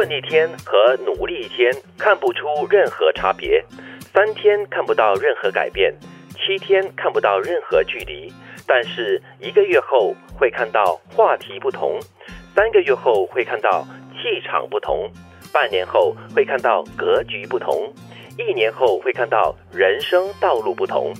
混一天和努力一天看不出任何差别，三天看不到任何改变，七天看不到任何距离，但是一个月后会看到话题不同，三个月后会看到气场不同，半年后会看到格局不同，一年后会看到人生道路不同。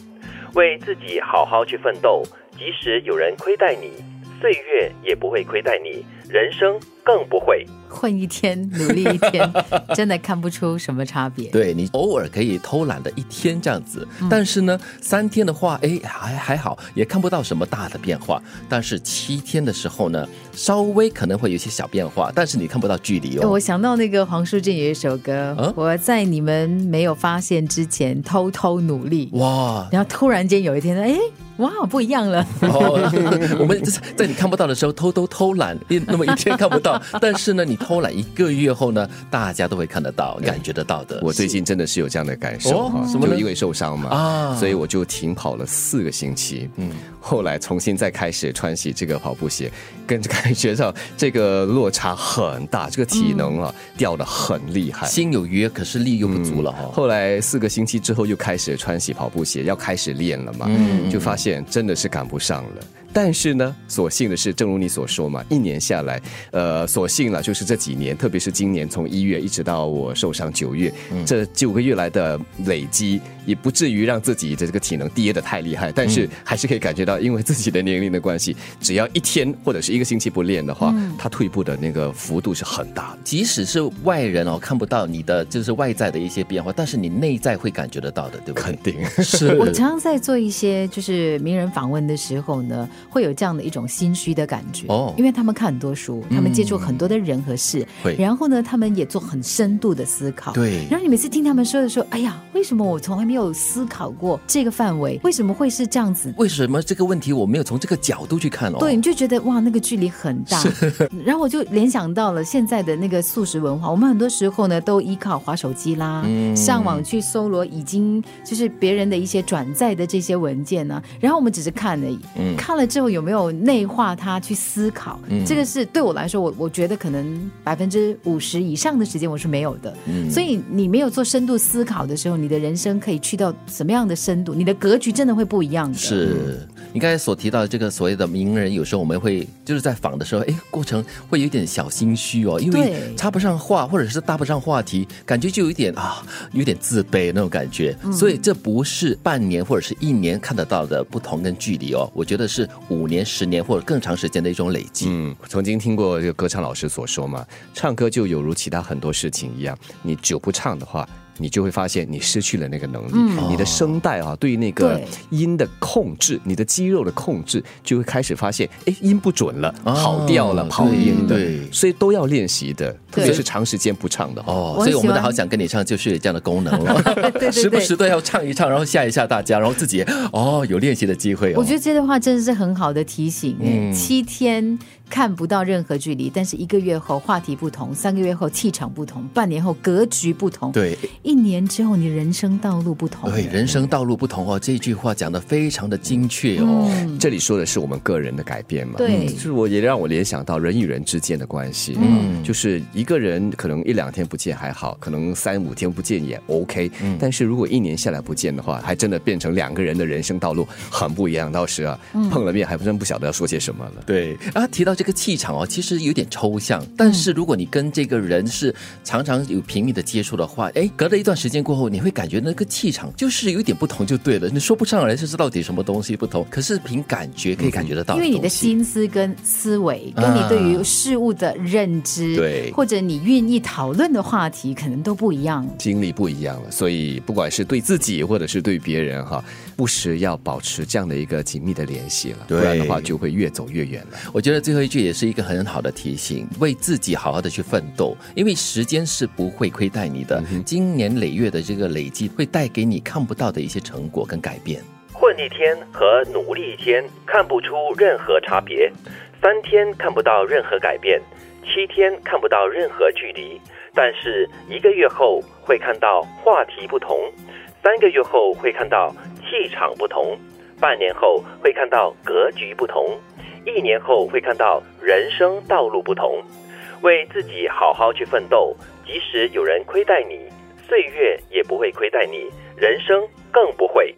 为自己好好去奋斗，即使有人亏待你，岁月也不会亏待你，人生更不会。混一天，努力一天，真的看不出什么差别。对你偶尔可以偷懒的一天这样子，但是呢，三天的话，哎，还还好，也看不到什么大的变化。但是七天的时候呢，稍微可能会有一些小变化，但是你看不到距离哦。我想到那个黄淑静有一首歌，嗯我在你们没有发现之前偷偷努力，哇！然后突然间有一天，哎，哇，不一样了。哦，我们在在你看不到的时候偷偷偷懒，一那么一天看不到，但是呢，你偷懒一个月后呢，大家都会看得到、感觉得到的。我最近真的是有这样的感受就因为受伤嘛，啊所以我就停跑了四个星期。嗯，后来重新再开始穿起这个跑步鞋，跟感觉到这个落差很大，这个体能啊、掉的很厉害。心有余，可是力又不足了哈、后来四个星期之后又开始穿起跑步鞋，要开始练了嘛，嗯就发现真的是赶不上了。但是呢，所幸的是，正如你所说嘛，一年下来，呃，所幸了就是这几年，特别是今年从一月一直到我受伤九月，这九个月来的累积，也不至于让自己的这个体能跌得太厉害，但是还是可以感觉到，因为自己的年龄的关系，只要一天或者是一个星期不练的话，他退步的那个幅度是很大的。即使是外人哦看不到你的就是外在的一些变化，但是你内在会感觉得到的，对不对？肯定。是。我常常在做一些就是名人访问的时候呢，会有这样的一种心虚的感觉哦因为他们看很多书，他们接触很多的人和事，会然后呢，他们也做很深度的思考，对然后你每次听他们说的时候，哎呀，为什么我从来没有思考过这个范围？为什么会是这样子？为什么这个问题我没有从这个角度去看哦？对，你就觉得哇，那个距离很大。然后我就联想到了现在的那个素食文化，我们很多时候呢都依靠滑手机啦，上网去搜罗已经就是别人的一些转载的这些文件呢、然后我们只是看而已。看了之后有没有内化它去思考？这个是对我来说，我我觉得可能百分之五十以上的时间我是没有的。所以你没有做深度思考的时候，你的人生可以去到什么样的深度？你的格局真的会不一样的。是你刚才所提到的这个所谓的名人，有时候我们会就是在访的时候，哎，过程会有点小心虚哦，因为插不上话，或者是搭不上话题，感觉就有一点啊，有点自卑那种感觉。所以这不是半年或者是一年看得到的不同跟距离哦，我觉得是五年、十年或者更长时间的一种累积。嗯，曾经听过这个歌唱老师所说嘛，唱歌就有如其他很多事情一样，你久不唱的话。你就会发现你失去了那个能力，你的声带啊，对于那个音的控制，你的肌肉的控制，就会开始发现，哎，音不准了，跑调了，跑音了，对。所以都要练习的，特别是长时间不唱的。哦，所以我们的好想跟你唱就是有这样的功能。了，对对。时不时都要唱一唱，然后吓一吓大家，然后自己哦有练习的机会哦。我觉得这段话真的是很好的提醒。嗯。七天看不到任何距离，但是一个月后话题不同，三个月后气场不同，半年后格局不同，，对一年之后你人生道路不同。对，人生道路不同哦，这句话讲的非常的精确哦。这里说的是我们个人的改变嘛？对就是我也让我联想到人与人之间的关系。嗯，就是一个人可能一两天不见还好，可能三五天不见也 OK。但是如果一年下来不见的话，还真的变成两个人的人生道路很不一样。到时啊，碰了面还真不晓得要说些什么了。对啊，提到这个气场哦，其实有点抽象。但是如果你跟这个人是常常有频密的接触的话，哎，隔了一段时间过后，你会感觉那个气场就是有一点不同，就对了。你说不上来就是到底什么东西不同，可是凭感觉可以感觉得到因为你的心思跟思维，跟你对于事物的认知，对或者你愿意讨论的话题，可能都不一样。经历不一样了，所以不管是对自己或者是对别人哈，不时要保持这样的一个紧密的联系了，不然的话就会越走越远了。我觉得最后一句也是一个很好的提醒，为自己好好的去奋斗，因为时间是不会亏待你的。经年累月的这个累积，会带给你看不到的一些成果跟改变。混一天和努力一天看不出任何差别，三天看不到任何改变，七天看不到任何距离，但是一个月后会看到话题不同，三个月后会看到气场不同，半年后会看到格局不同，一年后会看到人生道路不同。为自己好好去奋斗，即使有人亏待你，岁月也不会亏待你，人生更不会。